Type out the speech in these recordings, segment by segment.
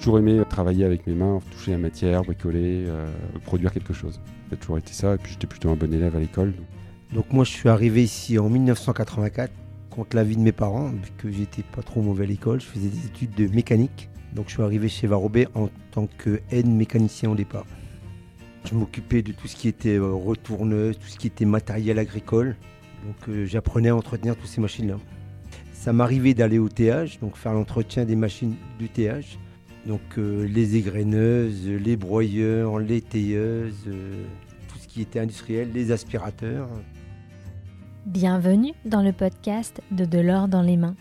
toujours aimé travailler avec mes mains, toucher la matière, bricoler, euh, produire quelque chose. A toujours été ça. Et puis j'étais plutôt un bon élève à l'école. donc. Moi je suis arrivé ici en 1984 contre l'avis de mes parents, vu que j'étais pas trop mauvais à l'école, je faisais des études de mécanique. Donc je suis arrivé chez Varobé en tant qu'aide mécanicien au départ. Je m'occupais de tout ce qui était euh, retourneuse, tout ce qui était matériel agricole. Donc euh, j'apprenais à entretenir toutes ces machines-là. Ça m'arrivait d'aller au TH, donc faire l'entretien des machines du TH. Donc euh, les égraineuses, les broyeurs, les tailleuses, euh, tout ce qui était industriel, les aspirateurs. Bienvenue dans le podcast de De l'or dans les mains,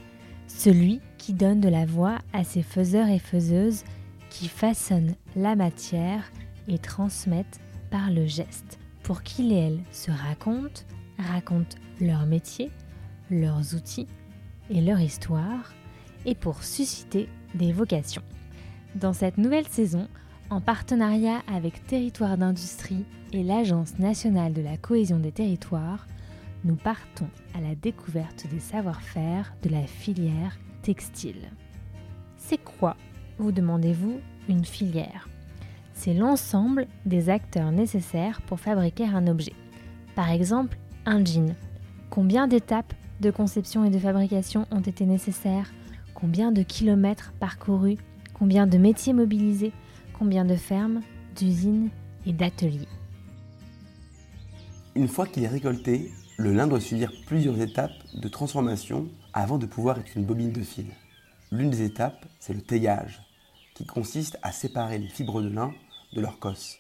celui qui donne de la voix à ces faiseurs et faiseuses qui façonnent la matière et transmettent par le geste, pour qu'ils et elles se racontent, racontent leur métier, leurs outils et leur histoire, et pour susciter des vocations. Dans cette nouvelle saison, en partenariat avec Territoire d'Industrie et l'Agence nationale de la cohésion des territoires, nous partons à la découverte des savoir-faire de la filière textile. C'est quoi, vous demandez-vous, une filière? C'est l'ensemble des acteurs nécessaires pour fabriquer un objet. Par exemple, un jean. Combien d'étapes de conception et de fabrication ont été nécessaires? Combien de kilomètres parcourus Combien de métiers mobilisés Combien de fermes, d'usines et d'ateliers Une fois qu'il est récolté, le lin doit subir plusieurs étapes de transformation avant de pouvoir être une bobine de fil. L'une des étapes, c'est le teillage, qui consiste à séparer les fibres de lin de leur cosse.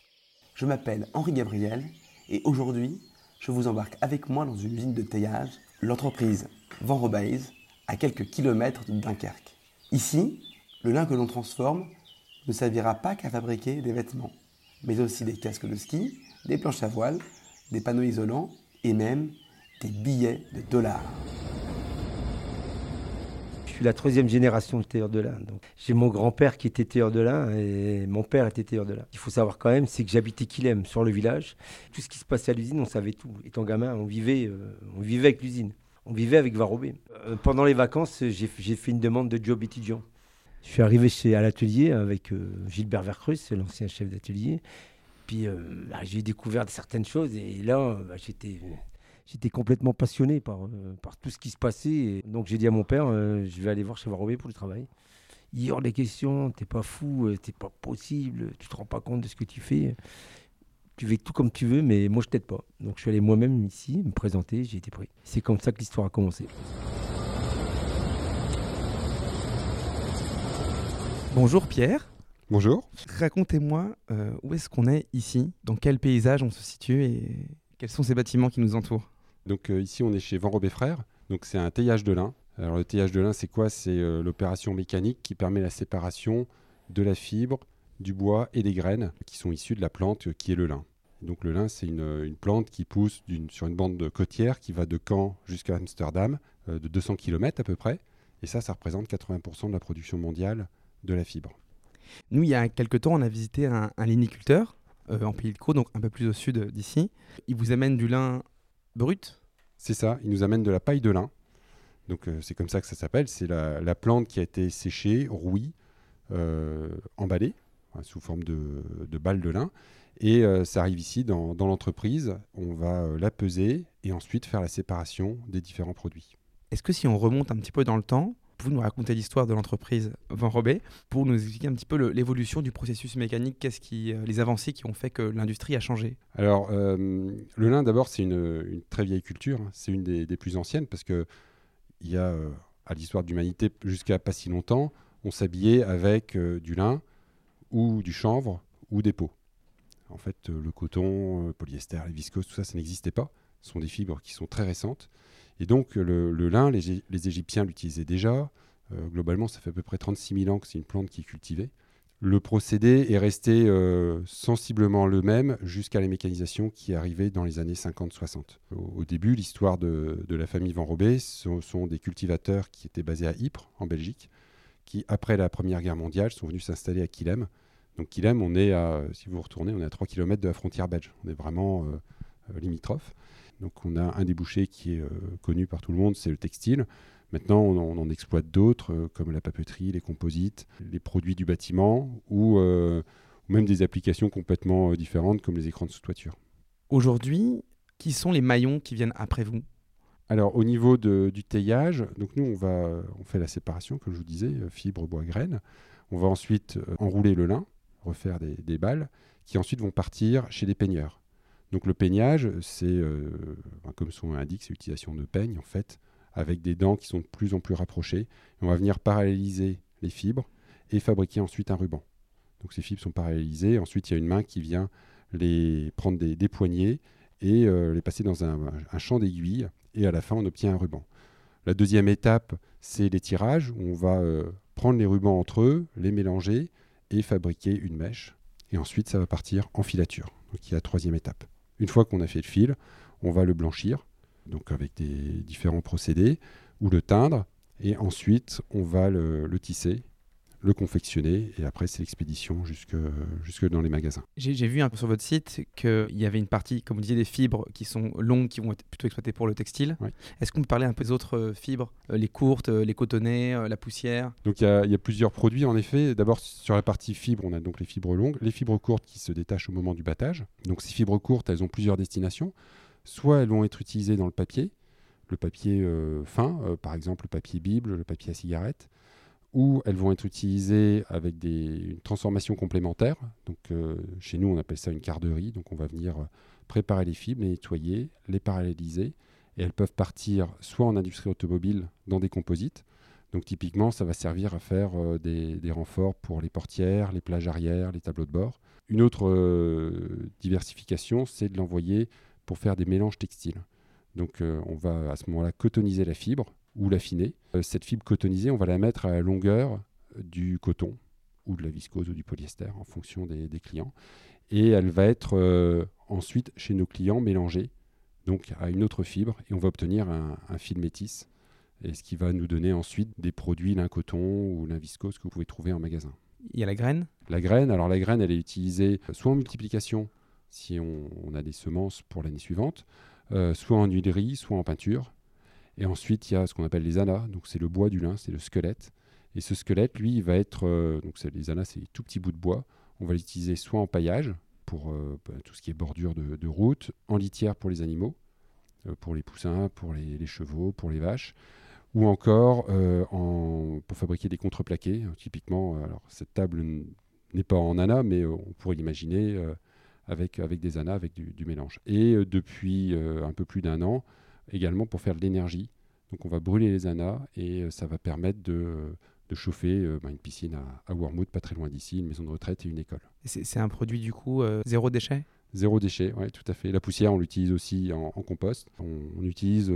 Je m'appelle Henri Gabriel et aujourd'hui, je vous embarque avec moi dans une usine de teillage, l'entreprise Van Robaise, à quelques kilomètres de Dunkerque. Ici, le lin que l'on transforme ne servira pas qu'à fabriquer des vêtements, mais aussi des casques de ski, des planches à voile, des panneaux isolants et même des billets de dollars. Je suis la troisième génération de tailleur de lin. J'ai mon grand-père qui était tailleur de lin et mon père était tailleur de lin. Il faut savoir quand même, c'est que j'habitais Quilem, sur le village. Tout ce qui se passait à l'usine, on savait tout. Étant gamin, on vivait, euh, on vivait avec l'usine. On vivait avec Varobé. Euh, pendant les vacances, j'ai fait une demande de job étudiant. Je suis arrivé chez, à l'atelier avec euh, Gilbert Vercruz, c'est l'ancien chef d'atelier. Puis euh, bah, j'ai découvert certaines choses et là, bah, j'étais, j'étais complètement passionné par, euh, par tout ce qui se passait. Donc j'ai dit à mon père, je vais aller voir chez Varobé pour le travail. Il y hors des questions, t'es pas fou, t'es pas possible, tu te rends pas compte de ce que tu fais. Tu fais tout comme tu veux, mais moi je t'aide pas. Donc je suis allé moi-même ici me présenter, j'ai été pris. C'est comme ça que l'histoire a commencé. Bonjour Pierre, Bonjour. racontez-moi euh, où est-ce qu'on est ici, dans quel paysage on se situe et quels sont ces bâtiments qui nous entourent? Donc euh, ici, on est chez Van Robé Frères. Donc c'est un teillage de lin. Alors le teillage de lin, c'est quoi? C'est euh, l'opération mécanique qui permet la séparation de la fibre, du bois et des graines qui sont issues de la plante qui est le lin. Donc le lin, c'est une, une plante qui pousse sur une bande côtière qui va de Caen jusqu'à Amsterdam, euh, de 200 km à peu près. Et ça, ça représente 80% de la production mondiale de la fibre. Nous, il y a quelques temps, on a visité un, un liniculteur euh, en Pays de Caux, donc un peu plus au sud d'ici. Il vous amène du lin brut? C'est ça, il nous amène de la paille de lin. Donc euh, c'est comme ça que ça s'appelle. C'est la, la plante qui a été séchée, rouille, euh, emballée hein, sous forme de, de balles de lin. Et euh, ça arrive ici dans, dans l'entreprise. On va euh, la peser et ensuite faire la séparation des différents produits. Est-ce que si on remonte un petit peu dans le temps, vous nous racontez l'histoire de l'entreprise Van Robé pour nous expliquer un petit peu l'évolution du processus mécanique, qu'est-ce qui, euh, les avancées qui ont fait que l'industrie a changé? Alors, euh, le lin, d'abord, c'est une, très vieille culture. hein. C'est une des, plus anciennes parce que il y a, euh, à l'histoire de l'humanité, jusqu'à pas si longtemps, on s'habillait avec du lin ou du chanvre ou des peaux. En fait, le coton, le polyester, les viscoses, tout ça, ça n'existait pas. Sont des fibres qui sont très récentes. Et donc, le, lin, les, Égyptiens l'utilisaient déjà. Euh, globalement, ça fait à peu près 36 000 ans que c'est une plante qui est cultivée. Le procédé est resté euh, sensiblement le même jusqu'à la mécanisation qui est arrivée dans les années 50-60. Au, début, l'histoire de, la famille Van Robé ce sont des cultivateurs qui étaient basés à Ypres, en Belgique, qui, après la Première Guerre mondiale, sont venus s'installer à Quilem. Donc Quilem, on est à, si vous retournez, on est à 3 km de la frontière belge. On est vraiment euh, limitrophe. Donc on a un débouché qui est euh, connu par tout le monde, c'est le textile. Maintenant, on, en exploite d'autres, comme la papeterie, les composites, les produits du bâtiment ou, ou même des applications complètement différentes comme les écrans de sous-toiture. Aujourd'hui, qui sont les maillons qui viennent après vous? Alors au niveau du teillage, donc nous on va on fait la séparation comme je vous disais, fibre, bois, graines. On va ensuite enrouler le lin, refaire des balles qui ensuite vont partir chez les peigneurs. Donc le peignage, c'est, euh, comme son nom l'indique, c'est l'utilisation de peigne en fait, avec des dents qui sont de plus en plus rapprochées. on va venir paralléliser les fibres et fabriquer ensuite un ruban. Donc ces fibres sont parallélisées. Ensuite, il y a une main qui vient les prendre des, poignées et euh, les passer dans un, champ d'aiguilles. Et à la fin, on obtient un ruban. La deuxième étape, c'est les tirages, où on va euh, prendre les rubans entre eux, les mélanger et fabriquer une mèche et ensuite, ça va partir en filature. Donc, il y a la troisième étape. Une fois qu'on a fait le fil, on va le blanchir, donc avec des différents procédés, ou le teindre, et ensuite, on va le tisser le confectionner et après c'est l'expédition jusque, jusque dans les magasins. J'ai vu un peu sur votre site qu'il y avait une partie, comme vous disiez, des fibres qui sont longues, qui vont être plutôt exploitées pour le textile. Est-ce qu'on peut parler un peu des autres euh, fibres, euh, les courtes, euh, les cotonnées, la poussière? Donc il y, a plusieurs produits en effet. D'abord sur la partie fibre, on a donc les fibres longues, les fibres courtes qui se détachent au moment du battage. Donc ces fibres courtes, elles ont plusieurs destinations. Soit elles vont être utilisées dans le papier, le papier fin, par exemple le papier Bible, le papier à cigarette ou elles vont être utilisées avec une transformation complémentaire. Donc, euh, chez nous, on appelle ça une carderie. Donc, on va venir euh, préparer les fibres, les nettoyer, les paralléliser. Et elles peuvent partir soit en industrie automobile dans des composites. Donc, typiquement, ça va servir à faire euh, des, renforts pour les portières, les plages arrière, les tableaux de bord. Une autre diversification, c'est de l'envoyer pour faire des mélanges textiles. Donc, on va à ce moment-là cotoniser la fibre ou l'affiner. Euh, cette fibre cotonisée, on va la mettre à la longueur du coton ou de la viscose ou du polyester en fonction des, clients. Et elle va être euh, ensuite chez nos clients mélangée donc à une autre fibre et on va obtenir un, fil métis. Et ce qui va nous donner ensuite des produits lin coton ou lin viscose que vous pouvez trouver en magasin. Il y a la graine? La graine, alors la graine, elle est utilisée soit en multiplication, si on, a des semences pour l'année suivante, euh, soit en huilerie, soit en peinture. Et ensuite, il y a ce qu'on appelle les anas, donc c'est le bois du lin, c'est le squelette. Et ce squelette, lui, il va être. Euh, donc les anas, c'est des tout petits bouts de bois. On va l'utiliser soit en paillage, pour euh, bah, tout ce qui est bordure de, route, en litière pour les animaux, euh, pour les poussins, pour les, chevaux, pour les vaches, ou encore en, pour fabriquer des contreplaqués. Typiquement, alors cette table n'est pas en anas, mais on pourrait l'imaginer avec, avec des anas, avec du mélange. Et depuis un peu plus d'un an, également pour faire de l'énergie. Donc on va brûler les anas et euh, ça va permettre de, euh, de chauffer euh, bah, une piscine à, à, pas très loin d'ici, une maison de retraite et une école. C'est un produit du coup zéro déchet? Zéro déchet, oui, tout à fait. La poussière, on l'utilise aussi en, compost. On, utilise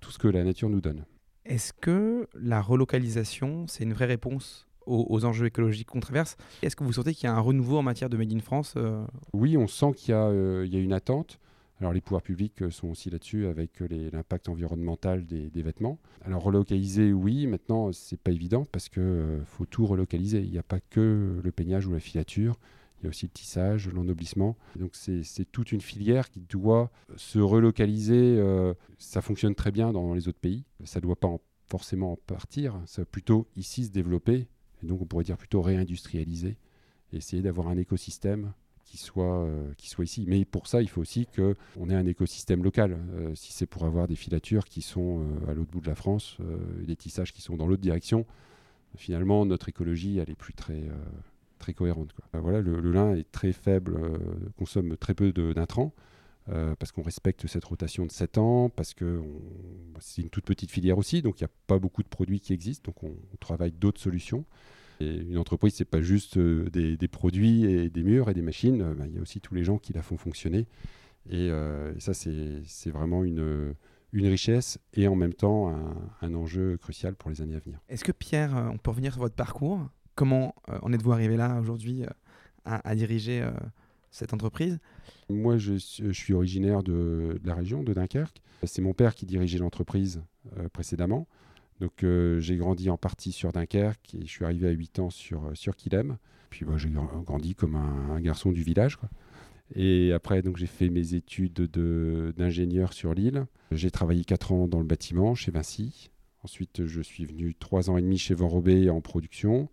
tout ce que la nature nous donne. Est-ce que la relocalisation, c'est une vraie réponse aux, enjeux écologiques qu'on traverse Est-ce que vous sentez qu'il y a un renouveau en matière de Made in France Oui, on sent qu'il y, y, a une attente. Alors les pouvoirs publics euh, sont aussi là-dessus avec euh, l'impact environnemental des, vêtements. Alors relocaliser, oui, maintenant c'est pas évident parce qu'il euh, faut tout relocaliser. Il n'y a pas que le peignage ou la filature, il y a aussi le tissage, l'ennoblissement. Donc c'est toute une filière qui doit se relocaliser. ça fonctionne très bien dans les autres pays. Ça ne doit pas forcément en partir. Ça va plutôt ici se développer. Et donc on pourrait dire plutôt réindustrialiser. essayer d'avoir un écosystème qui soit, euh, soit ici. Mais pour ça, il faut aussi qu'on ait un écosystème local. Euh, si c'est pour avoir des filatures qui sont euh, à l'autre bout de la France, des tissages qui sont dans l'autre direction, finalement, notre écologie, elle est plus très, très cohérente. Quoi. voilà, le, lin est très faible, consomme très peu d'intrants. parce qu'on respecte cette rotation de 7 ans, parce que c'est une toute petite filière aussi, donc il n'y a pas beaucoup de produits qui existent, donc on travaille d'autres solutions une entreprise, c'est pas juste euh, des, produits et des murs et des machines. Euh, bah, il y a aussi tous les gens qui la font fonctionner. Et, euh, ça, c'est vraiment une, une richesse et en même temps un, enjeu crucial pour les années à venir. Est-ce que Pierre, on peut revenir sur votre parcours? Comment en êtes-vous arrivé là aujourd'hui à, diriger cette entreprise? Moi, je, suis originaire de, la région, de Dunkerque. C'est mon père qui dirigeait l'entreprise précédemment. Donc euh, j'ai grandi en partie sur Dunkerque et je suis arrivé à 8 ans sur, euh, sur Quilem. Puis bah, j'ai grandi comme un, garçon du village. Et après, j'ai fait mes études d'ingénieur sur l'île. J'ai travaillé 4 ans dans le bâtiment chez Vinci Ensuite, je suis venu trois ans et demi chez Van Robé en production.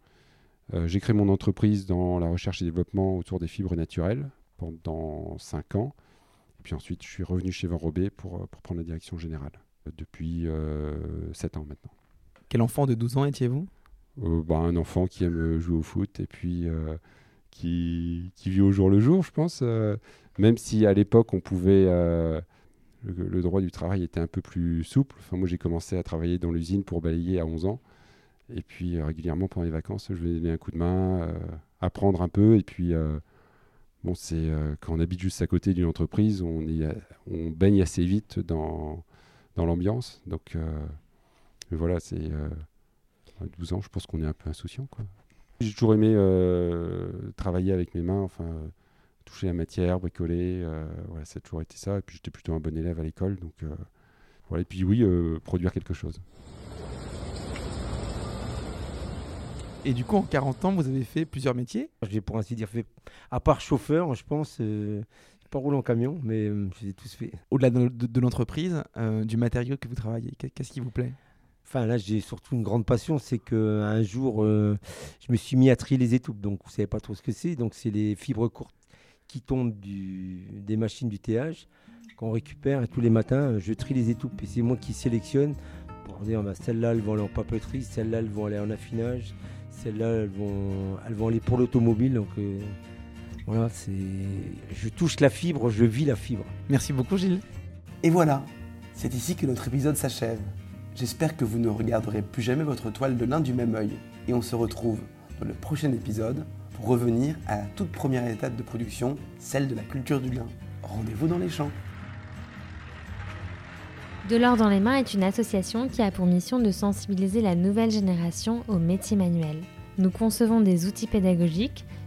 j'ai créé mon entreprise dans la recherche et développement autour des fibres naturelles pendant cinq ans. Et puis ensuite, je suis revenu chez Van Robé pour, pour prendre la direction générale depuis sept ans maintenant. Quel enfant de 12 ans étiez-vous? Bah, Un enfant qui aime jouer au foot et puis qui, qui, vit au jour le jour, je pense. même si à l'époque, on pouvait le, droit du travail était un peu plus souple. Enfin, moi, j'ai commencé à travailler dans l'usine pour balayer à 11 ans. Et puis, euh, régulièrement, pendant les vacances, je vais donner un coup de main, euh, apprendre un peu. Et puis, euh, bon, c'est quand on habite juste à côté d'une entreprise, on baigne assez vite dans, dans l'ambiance. Donc, voilà, c'est 12 ans, je pense qu'on est un peu insouciant. J'ai toujours aimé travailler avec mes mains. Enfin toucher la matière, bricoler. Euh, voilà, ça a toujours été ça. Et puis j'étais plutôt un bon élève à l'école. Donc euh, voilà. Et puis oui, euh, produire quelque chose. Et du coup, en 40 ans, vous avez fait plusieurs métiers? J'ai pour ainsi dire fait, à part chauffeur, je pense, euh, pas roulé en camion, mais je les ai tous fait. Au-delà de, l'entreprise, du matériau que vous travaillez, qu'est-ce qui vous plaît? Enfin, là, j'ai surtout une grande passion, c'est qu'un jour, je me suis mis à trier les étoupes. Donc, vous savez pas trop ce que c'est. Donc, c'est les fibres courtes qui tombent du, des machines du théâtre qu'on récupère et tous les matins, je trie les étoupes et c'est moi qui sélectionne pour dire bah, celles-là elles vont aller en papeterie, celles-là elles vont aller en affinage, celles-là elles vont, elles vont aller pour l'automobile. Donc euh, voilà, c'est, je touche la fibre, je vis la fibre. Merci beaucoup Gilles. Et voilà, c'est ici que notre épisode s'achève. J'espère que vous ne regarderez plus jamais votre toile de lin du même œil et on se retrouve dans le prochain épisode pour revenir à la toute première étape de production, celle de la culture du lin. Rendez-vous dans les champs. De l'or dans les mains est une association qui a pour mission de sensibiliser la nouvelle génération aux métiers manuels. Nous concevons des outils pédagogiques,